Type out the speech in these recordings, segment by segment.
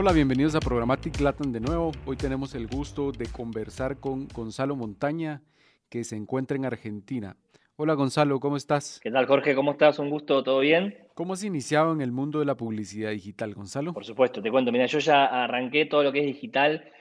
Hola, bienvenidos a Programmatic Latin de nuevo. Hoy tenemos el gusto de conversar con Gonzalo Montaña, que se encuentra en Argentina. Hola Gonzalo, ¿cómo estás? ¿Qué tal Jorge? ¿Cómo estás? Un gusto, ¿todo bien? ¿Cómo has iniciado en el mundo de la publicidad digital, Gonzalo? Por supuesto, te cuento. Mira, yo ya arranqué todo lo que es digital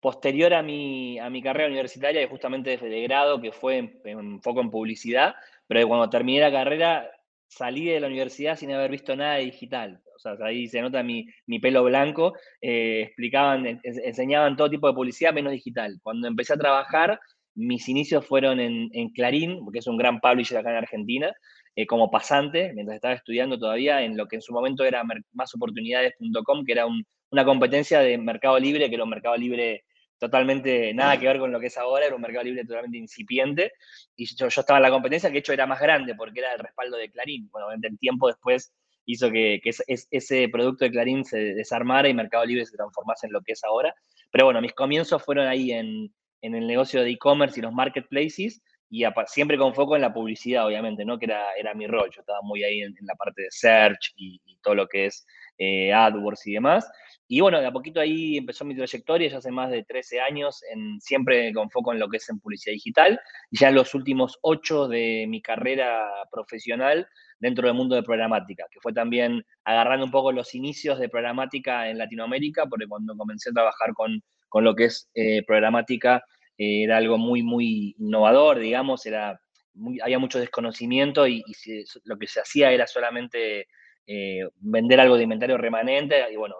posterior a mi, a mi carrera universitaria y justamente desde de grado, que fue en, en foco en publicidad, pero cuando terminé la carrera salí de la universidad sin haber visto nada de digital. O sea, ahí se nota mi, pelo blanco. Eh, explicaban, enseñaban todo tipo de publicidad menos digital. Cuando empecé a trabajar, mis inicios fueron en, Clarín, que es un gran publisher acá en Argentina, eh, como pasante, mientras estaba estudiando todavía en lo que en su momento era másoportunidades.com, que era una competencia de Mercado Libre, que era un Mercado Libre totalmente nada que ver con lo que es ahora, era un mercado libre totalmente incipiente, y yo, yo estaba en la competencia, que de hecho era más grande porque era el respaldo de Clarín. Bueno, el tiempo después hizo que, ese producto de Clarín se desarmara y Mercado Libre se transformase en lo que es ahora. Pero bueno, mis comienzos fueron ahí en, el negocio de e-commerce y los marketplaces, y siempre con foco en la publicidad, obviamente, ¿no? Que era, era mi rol. Yo estaba muy ahí en, la parte de search y, todo lo que es eh, AdWords y demás. Y bueno, de a poquito ahí empezó mi trayectoria, ya hace más de 13 años, en, siempre con foco en lo que es en publicidad digital, ya en los últimos 8 de mi carrera profesional dentro del mundo de programática, que fue también agarrando un poco los inicios de programática en Latinoamérica, porque cuando comencé a trabajar con, con lo que es eh, programática eh, era algo muy, muy innovador, digamos, era había mucho desconocimiento y, y lo que se hacía era solamente eh, vender algo de inventario remanente y bueno,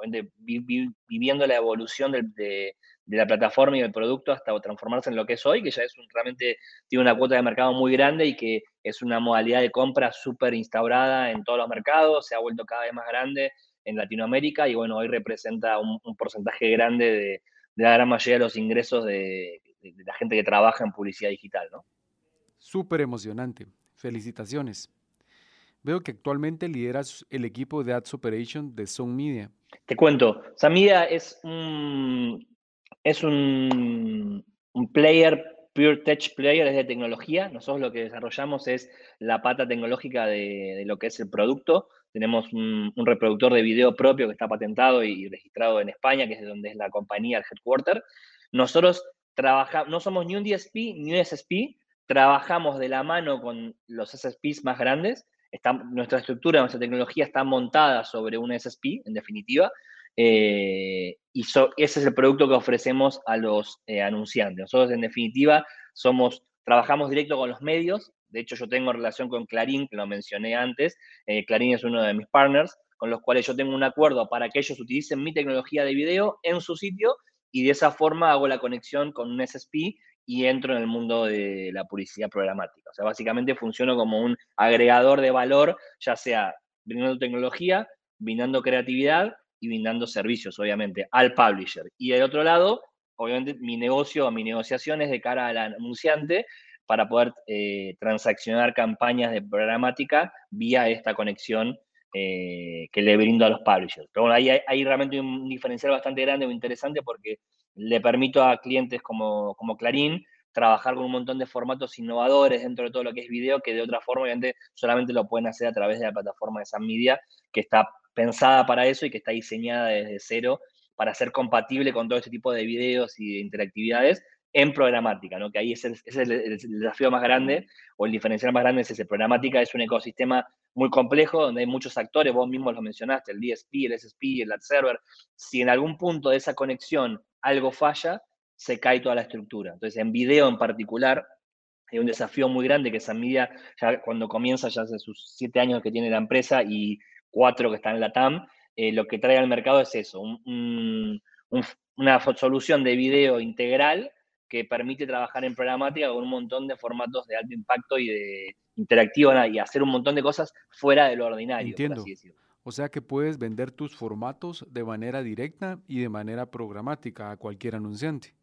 viviendo la evolución de, la plataforma y del producto hasta transformarse en lo que es hoy, que ya es realmente tiene una cuota de mercado muy grande y que es una modalidad de compra súper instaurada en todos los mercados, se ha vuelto cada vez más grande en Latinoamérica y bueno, hoy representa un, porcentaje grande de, la gran mayoría de los ingresos de, de la gente que trabaja en publicidad digital, ¿no? Súper emocionante. Felicitaciones. Veo que actualmente lideras el equipo de Ads Operation de Zone Media. Te cuento, Zone Media es un, es un, player, pure tech player, es de tecnología. Nosotros lo que desarrollamos es la pata tecnológica de, lo que es el producto. Tenemos un, reproductor de video propio que está patentado y registrado en España, que es de donde es la compañía, el headquarter. Nosotros trabajamos, no somos ni un DSP ni un SSP, trabajamos de la mano con los SSPs más grandes nuestra estructura, nuestra tecnología está montada sobre un SSP, en definitiva, eh, y ese es el producto que ofrecemos a los eh, anunciantes. Nosotros, en definitiva, trabajamos directo con los medios. De hecho, yo tengo relación con Clarín, que lo mencioné antes. Eh, Clarín es uno de mis partners, con los cuales yo tengo un acuerdo para que ellos utilicen mi tecnología de video en su sitio y de esa forma hago la conexión con un SSP y entro en el mundo de la publicidad programática. O sea, básicamente funciono como un agregador de valor, ya sea brindando tecnología, brindando creatividad y brindando servicios, obviamente, al publisher. Y del otro lado, obviamente, mi negocio o mi negociación es de cara al anunciante para poder eh, transaccionar campañas de programática vía esta conexión eh, que le brindo a los publishers. Pero bueno, ahí hay, realmente un diferencial bastante grande o interesante porque le permito a clientes como, como Clarín trabajar con un montón de formatos innovadores dentro de todo lo que es video, que de otra forma, obviamente, solamente lo pueden hacer a través de la plataforma de San Media, que está pensada para eso y que está diseñada desde cero para ser compatible con todo este tipo de videos y de interactividades en programática, ¿no? que ahí es el, es el, desafío más grande o el diferencial más grande es ese. Programática es un ecosistema muy complejo donde hay muchos actores, vos mismo lo mencionaste, el DSP, el SSP, el ad server. Si en algún punto de esa conexión algo falla, se cae toda la estructura. Entonces, en video en particular, hay un desafío muy grande que esa media, ya cuando comienza, ya hace sus siete años que tiene la empresa y cuatro que están en la TAM, eh, lo que trae al mercado es eso, una solución de video integral que permite trabajar en programática con un montón de formatos de alto impacto y de interactivo y hacer un montón de cosas fuera de lo ordinario. Entiendo. O sea que puedes vender tus formatos de manera directa y de manera programática a cualquier anunciante.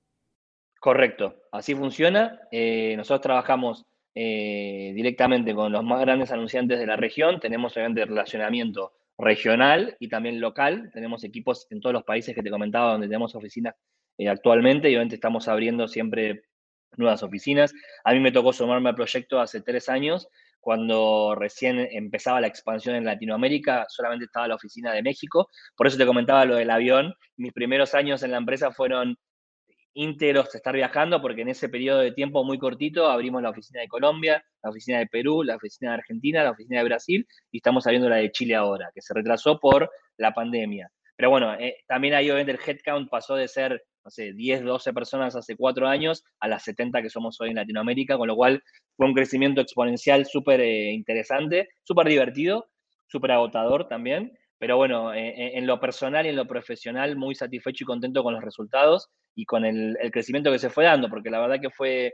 Correcto, así funciona. Eh, nosotros trabajamos eh, directamente con los más grandes anunciantes de la región. Tenemos obviamente relacionamiento regional y también local. Tenemos equipos en todos los países que te comentaba donde tenemos oficinas eh, actualmente y obviamente estamos abriendo siempre nuevas oficinas. A mí me tocó sumarme al proyecto hace tres años cuando recién empezaba la expansión en Latinoamérica, solamente estaba la oficina de México. Por eso te comentaba lo del avión. Mis primeros años en la empresa fueron íntegros de estar viajando, porque en ese periodo de tiempo muy cortito abrimos la oficina de Colombia, la oficina de Perú, la oficina de Argentina, la oficina de Brasil y estamos abriendo la de Chile ahora, que se retrasó por la pandemia. Pero bueno, eh, también ahí obviamente el headcount pasó de ser, no sé, 10, 12 personas hace cuatro años a las 70 que somos hoy en Latinoamérica, con lo cual fue un crecimiento exponencial súper eh, interesante, súper divertido, súper agotador también. Pero bueno, eh, en lo personal y en lo profesional, muy satisfecho y contento con los resultados y con el, crecimiento que se fue dando, porque la verdad que fue,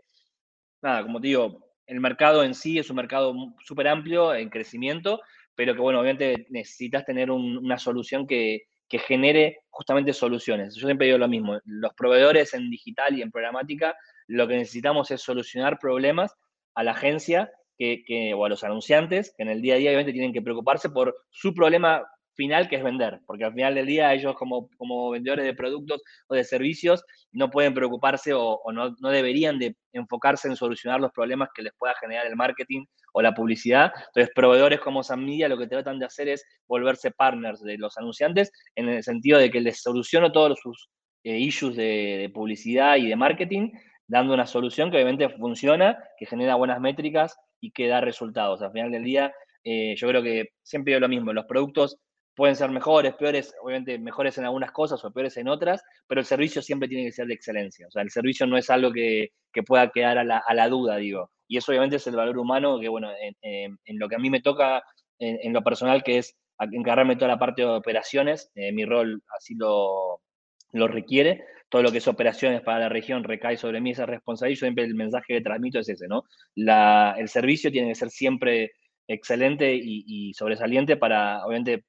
nada, como te digo, el mercado en sí es un mercado súper amplio en crecimiento, pero que bueno, obviamente necesitas tener una solución que, que genere justamente soluciones. Yo siempre digo lo mismo, los proveedores en digital y en programática, lo que necesitamos es solucionar problemas a la agencia que, o a los anunciantes, que en el día a día obviamente tienen que preocuparse por su problema final que es vender, porque al final del día ellos como, como vendedores de productos o de servicios no pueden preocuparse o, no, no, deberían de enfocarse en solucionar los problemas que les pueda generar el marketing o la publicidad. Entonces, proveedores como San Media lo que tratan de hacer es volverse partners de los anunciantes en el sentido de que les soluciono todos sus eh, issues de, publicidad y de marketing, dando una solución que obviamente funciona, que genera buenas métricas y que da resultados. Al final del día, eh, yo creo que siempre digo lo mismo, los productos pueden ser mejores, peores, obviamente mejores en algunas cosas o peores en otras, pero el servicio siempre tiene que ser de excelencia. O sea, el servicio no es algo que, pueda quedar a la, duda, digo. Y eso obviamente es el valor humano que, bueno, en, lo que a mí me toca, en, lo personal, que es encargarme toda la parte de operaciones, eh, mi rol así lo, lo requiere, todo lo que es operaciones para la región recae sobre mí esa responsabilidad siempre el mensaje que transmito es ese, ¿no? La, el servicio tiene que ser siempre excelente y sobresaliente para, obviamente,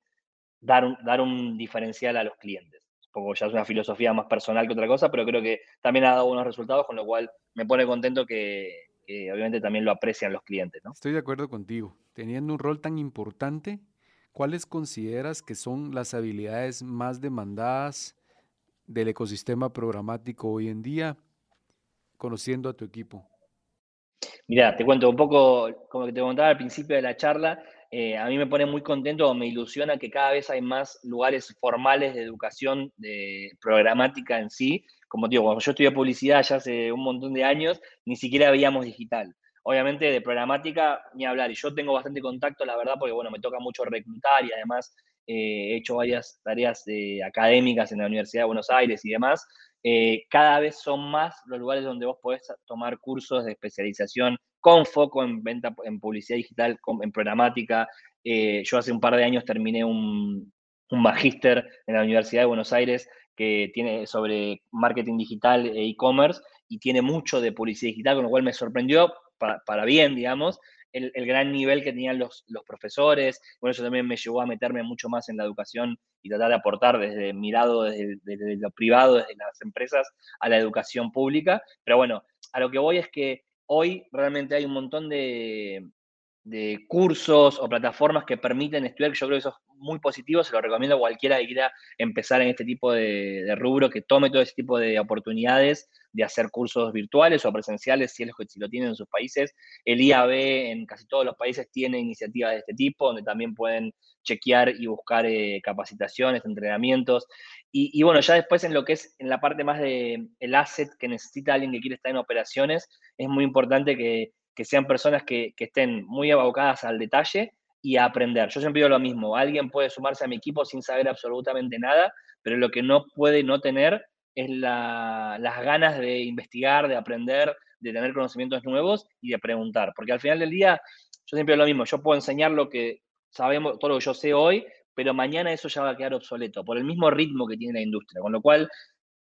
dar un, dar un diferencial a los clientes. Poco ya es una filosofía más personal que otra cosa, pero creo que también ha dado buenos resultados, con lo cual me pone contento que, obviamente también lo aprecian los clientes. ¿no? Estoy de acuerdo contigo. Teniendo un rol tan importante, ¿cuáles consideras que son las habilidades más demandadas del ecosistema programático hoy en día, conociendo a tu equipo? Mira, te cuento un poco, como que te contaba al principio de la charla, eh, a mí me pone muy contento me ilusiona que cada vez hay más lugares formales de educación de programática en sí. Como digo, cuando yo estudié publicidad ya hace un montón de años, ni siquiera veíamos digital. Obviamente de programática ni hablar, y yo tengo bastante contacto, la verdad, porque bueno, me toca mucho reclutar y además eh, he hecho varias tareas eh, académicas en la Universidad de Buenos Aires y demás. cada vez son más los lugares donde vos podés tomar cursos de especialización con foco en venta, en publicidad digital, en programática. Eh, yo hace un par de años terminé un, magíster en la Universidad de Buenos Aires que tiene sobre marketing digital e e-commerce y tiene mucho de publicidad digital, con lo cual me sorprendió para, bien, digamos, el, gran nivel que tenían los, los profesores. Bueno, eso también me llevó a meterme mucho más en la educación y tratar de aportar desde mi lado, desde, desde lo privado, desde las empresas, a la educación pública. Pero bueno, a lo que voy es que hoy realmente hay un montón de, cursos o plataformas que permiten estudiar, que yo creo que eso es muy positivo, se lo recomiendo a cualquiera que quiera empezar en este tipo de, rubro, que tome todo ese tipo de oportunidades de hacer cursos virtuales o presenciales, si, es lo, si lo tienen en sus países. El IAB en casi todos los países tiene iniciativas de este tipo, donde también pueden chequear y buscar eh, capacitaciones, entrenamientos. Y, bueno, ya después en lo que es en la parte más de el asset que necesita alguien que quiere estar en operaciones, es muy importante que, sean personas que, estén muy abocadas al detalle y a aprender. Yo siempre digo lo mismo, alguien puede sumarse a mi equipo sin saber absolutamente nada, pero lo que no puede no tener es las ganas de investigar, de aprender, de tener conocimientos nuevos y de preguntar. Porque al final del día, yo siempre digo lo mismo, yo puedo enseñar lo que sabemos, todo lo que yo sé hoy, pero mañana eso ya va a quedar obsoleto por el mismo ritmo que tiene la industria. Con lo cual,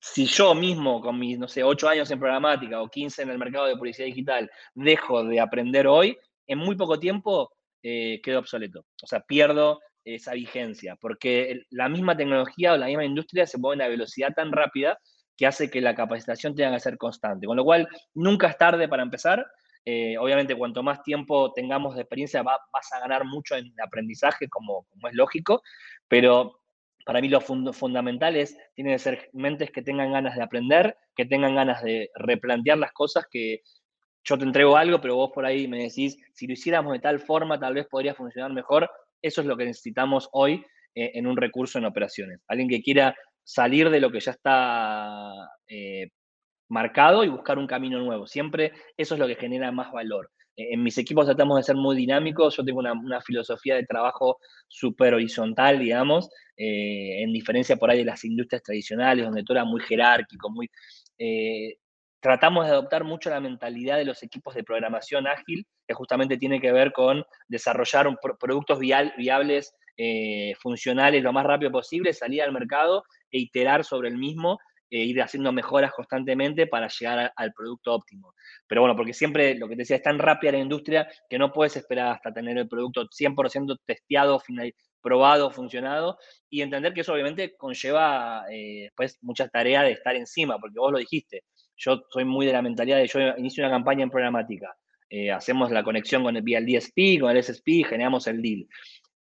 si yo mismo, con mis, no sé, 8 años en programática o 15 en el mercado de publicidad digital, dejo de aprender hoy, en muy poco tiempo eh, quedo obsoleto. O sea, pierdo esa vigencia, porque la misma tecnología o la misma industria se mueve a una velocidad tan rápida que hace que la capacitación tenga que ser constante. Con lo cual, nunca es tarde para empezar, eh, obviamente, cuanto más tiempo tengamos de experiencia, vas a ganar mucho en aprendizaje, como, es lógico, pero para mí lo fundamental es, tienen que ser mentes que tengan ganas de aprender, que tengan ganas de replantear las cosas, que yo te entrego algo, pero vos por ahí me decís, si lo hiciéramos de tal forma, tal vez podría funcionar mejor. Eso es lo que necesitamos hoy eh, en un recurso en operaciones. Alguien que quiera salir de lo que ya está eh, marcado y buscar un camino nuevo. Siempre eso es lo que genera más valor. Eh, en mis equipos tratamos de ser muy dinámicos, yo tengo una, filosofía de trabajo súper horizontal, digamos, en diferencia por ahí de las industrias tradicionales, donde todo era muy jerárquico, muy tratamos de adoptar mucho la mentalidad de los equipos de programación ágil, que justamente tiene que ver con desarrollar productos viables, eh, funcionales lo más rápido posible, salir al mercado e iterar sobre el mismo e ir haciendo mejoras constantemente para llegar al producto óptimo. Pero bueno, porque siempre lo que te decía, es tan rápida la industria que no puedes esperar hasta tener el producto 100% testeado, final, probado, funcionado, y entender que eso obviamente conlleva eh, pues muchas tareas de estar encima, porque vos lo dijiste, yo soy muy de la mentalidad de yo inicio una campaña en programática, eh, hacemos la conexión con el, el DSP, con el SSP, generamos el deal.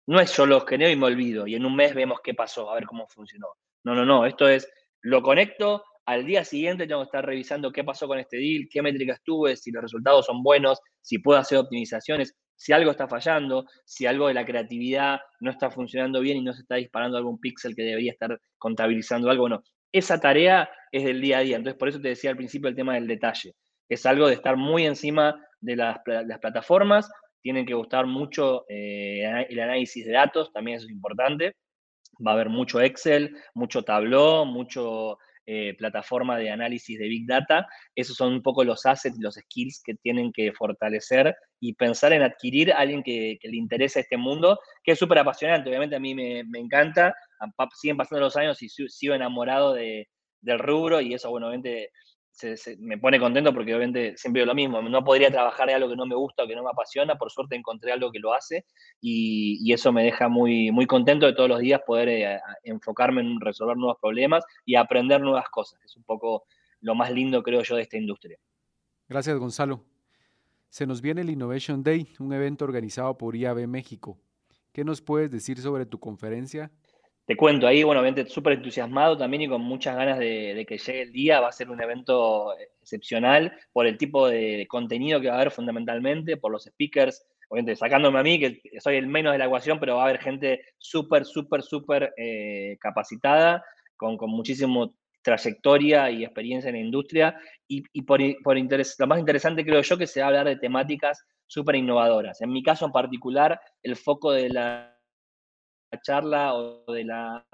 No es yo lo genero y me olvido, y en un mes vemos qué pasó, a ver cómo funcionó. No, no, no, esto es, lo conecto, al día siguiente tengo que estar revisando qué pasó con este deal, qué métricas tuve, si los resultados son buenos, si puedo hacer optimizaciones, si algo está fallando, si algo de la creatividad no está funcionando bien y no se está disparando algún píxel que debería estar contabilizando algo. Bueno, esa tarea es del día a día. Entonces, por eso te decía al principio el tema del detalle. Es algo de estar muy encima de las, plataformas. Tienen que gustar mucho eh, el análisis de datos, también eso es importante. Va a haber mucho Excel, mucho Tableau, mucho eh, plataforma de análisis de Big Data. Esos son un poco los assets, los skills que tienen que fortalecer y pensar en adquirir a alguien que, le interese este mundo, que es súper apasionante. Obviamente a mí me, encanta, siguen pasando los años y sigo enamorado de, del rubro y eso, bueno, obviamente me pone contento porque obviamente siempre digo lo mismo, no podría trabajar de algo que no me gusta o que no me apasiona, por suerte encontré algo que lo hace y, eso me deja muy, muy contento de todos los días poder eh, enfocarme en resolver nuevos problemas y aprender nuevas cosas, es un poco lo más lindo creo yo de esta industria. Gracias Gonzalo. Se nos viene el Innovation Day, un evento organizado por IAB México. ¿Qué nos puedes decir sobre tu conferencia te cuento ahí, bueno, obviamente súper entusiasmado también y con muchas ganas de, que llegue el día. Va a ser un evento excepcional por el tipo de, contenido que va a haber fundamentalmente, por los speakers, obviamente sacándome a mí, que soy el menos de la ecuación, pero va a haber gente súper, súper, súper eh, capacitada, con, con muchísimo trayectoria y experiencia en la industria. Y, por, por interés, lo más interesante creo yo que se va a hablar de temáticas súper innovadoras. En mi caso en particular, el foco de la charla o de la,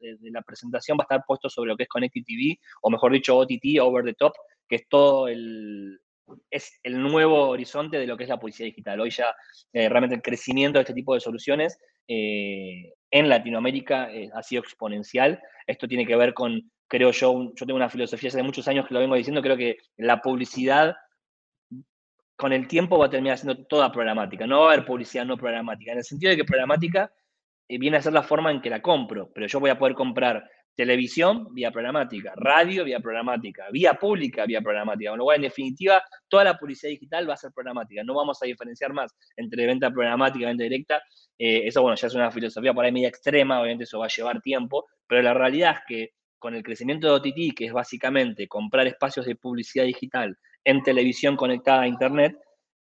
de, la presentación va a estar puesto sobre lo que es Connected TV, o mejor dicho, OTT, Over the Top, que es todo el, es el nuevo horizonte de lo que es la publicidad digital. Hoy ya eh, realmente el crecimiento de este tipo de soluciones eh, en Latinoamérica eh, ha sido exponencial. Esto tiene que ver con, creo yo, yo tengo una filosofía hace muchos años que lo vengo diciendo, creo que la publicidad con el tiempo va a terminar siendo toda programática. No va a haber publicidad no programática, en el sentido de que programática viene a ser la forma en que la compro, pero yo voy a poder comprar televisión vía programática, radio vía programática, vía pública vía programática. Con lo cual, en definitiva, toda la publicidad digital va a ser programática. No vamos a diferenciar más entre venta programática y venta directa. Eh, eso, bueno, ya es una filosofía por ahí media extrema, obviamente eso va a llevar tiempo, pero la realidad es que con el crecimiento de OTT, que es básicamente comprar espacios de publicidad digital en televisión conectada a Internet,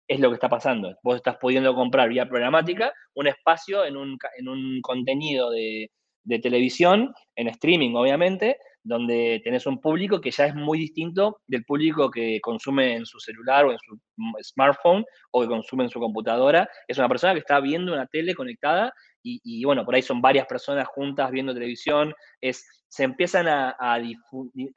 es lo que está pasando. Vos estás pudiendo comprar vía programática un espacio en un, en un contenido de, de, televisión, en streaming obviamente, donde tenés un público que ya es muy distinto del público que consume en su celular o en su smartphone o que consume en su computadora. Es una persona que está viendo una tele conectada y, y bueno, por ahí son varias personas juntas viendo televisión. Es, se empiezan a, a,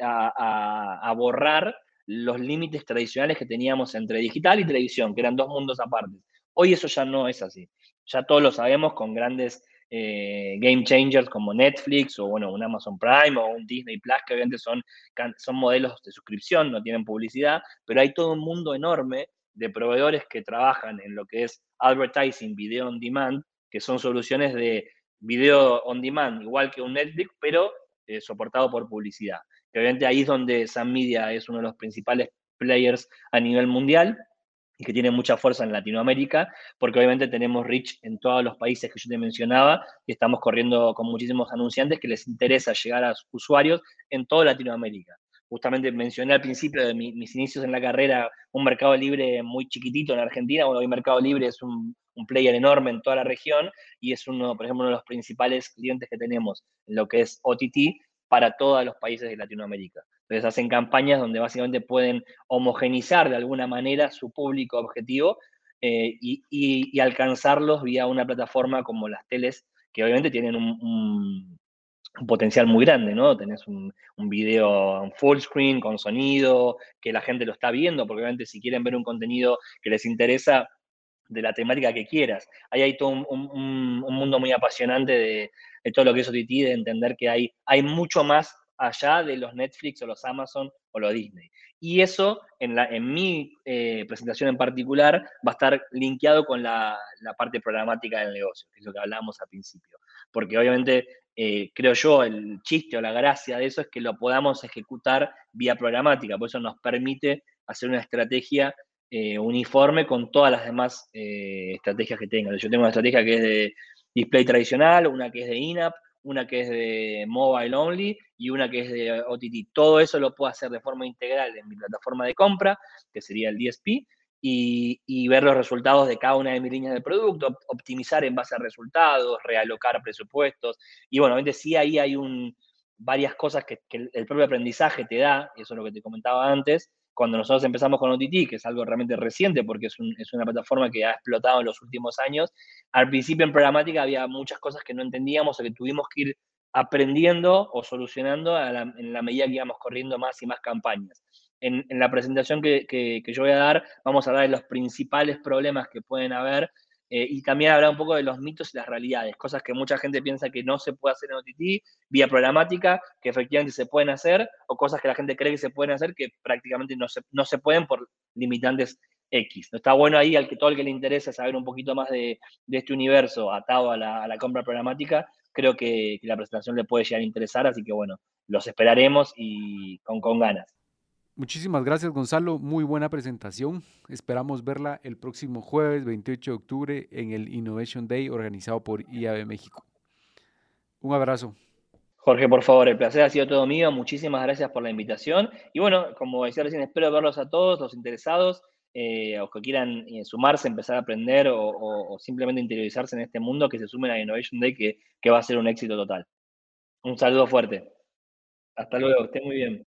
a, a borrar los límites tradicionales que teníamos entre digital y televisión, que eran dos mundos aparte. Hoy eso ya no es así. Ya todos lo sabemos con grandes eh, game changers como Netflix o bueno, un Amazon Prime o un Disney Plus, que obviamente son, son modelos de suscripción, no tienen publicidad, pero hay todo un mundo enorme de proveedores que trabajan en lo que es advertising, video on demand, que son soluciones de video on demand, igual que un Netflix, pero eh, soportado por publicidad que obviamente ahí es donde Sam Media es uno de los principales players a nivel mundial y que tiene mucha fuerza en Latinoamérica, porque obviamente tenemos reach en todos los países que yo te mencionaba y estamos corriendo con muchísimos anunciantes que les interesa llegar a sus usuarios en toda Latinoamérica. justamente mencioné al principio de mis inicios en la carrera un mercado libre muy chiquitito en Argentina. Bueno, hoy Mercado Libre es un, player enorme en toda la región y es uno, por ejemplo, uno de los principales clientes que tenemos en lo que es OTT para todos los países de Latinoamérica. Entonces hacen campañas donde básicamente pueden homogenizar de alguna manera su público objetivo eh, y, alcanzarlos vía una plataforma como las teles, que obviamente tienen un, potencial muy grande, ¿no? Tenés un, un video full screen con sonido, que la gente lo está viendo, porque obviamente si quieren ver un contenido que les interesa, de la temática que quieras. Ahí hay todo un, mundo muy apasionante de, todo lo que es OTT, de entender que hay, hay mucho más allá de los Netflix o los Amazon o los Disney. Y eso, en, la, en mi eh, presentación en particular, va a estar linkeado con la, parte programática del negocio, que es lo que hablábamos al principio. Porque obviamente, eh, creo yo, el chiste o la gracia de eso es que lo podamos ejecutar vía programática, por eso nos permite hacer una estrategia eh, uniforme con todas las demás estrategias que tengan. Yo tengo una estrategia que es de display tradicional, una que es de in-app, una que es de mobile only y una que es de OTT. Todo eso lo puedo hacer de forma integral en mi plataforma de compra, que sería el DSP, y, ver los resultados de cada una de mis líneas de producto, optimizar en base a resultados, realocar presupuestos. Y bueno, obviamente sí ahí hay un, varias cosas que, que el propio aprendizaje te da, eso es lo que te comentaba antes, cuando nosotros empezamos con OTT, que es algo realmente reciente porque es, una plataforma que ha explotado en los últimos años, al principio en programática había muchas cosas que no entendíamos o que tuvimos que ir aprendiendo o solucionando en la medida que íbamos corriendo más y más campañas. En, la presentación que, que, yo voy a dar, vamos a hablar de los principales problemas que pueden haber eh, y también hablar un poco de los mitos y las realidades, cosas que mucha gente piensa que no se puede hacer en OTT, vía programática, que efectivamente se pueden hacer, o cosas que la gente cree que se pueden hacer que prácticamente no se, no se pueden por limitantes X. Está bueno ahí al que todo el que le interesa saber un poquito más de, de este universo atado a la, a la compra programática, creo que, que, la presentación le puede llegar a interesar, así que bueno, los esperaremos y con, con ganas. Muchísimas gracias Gonzalo, muy buena presentación. Esperamos verla el próximo jueves 28 de octubre en el Innovation Day organizado por IAB México. Un abrazo. Jorge, por favor, el placer ha sido todo mío. Muchísimas gracias por la invitación. Y bueno, como decía recién, espero verlos a todos los interesados, eh, o que quieran eh, sumarse, empezar a aprender o, simplemente interiorizarse en este mundo, que se sumen a Innovation Day, que, que va a ser un éxito total. Un saludo fuerte. Hasta luego, esté muy bien.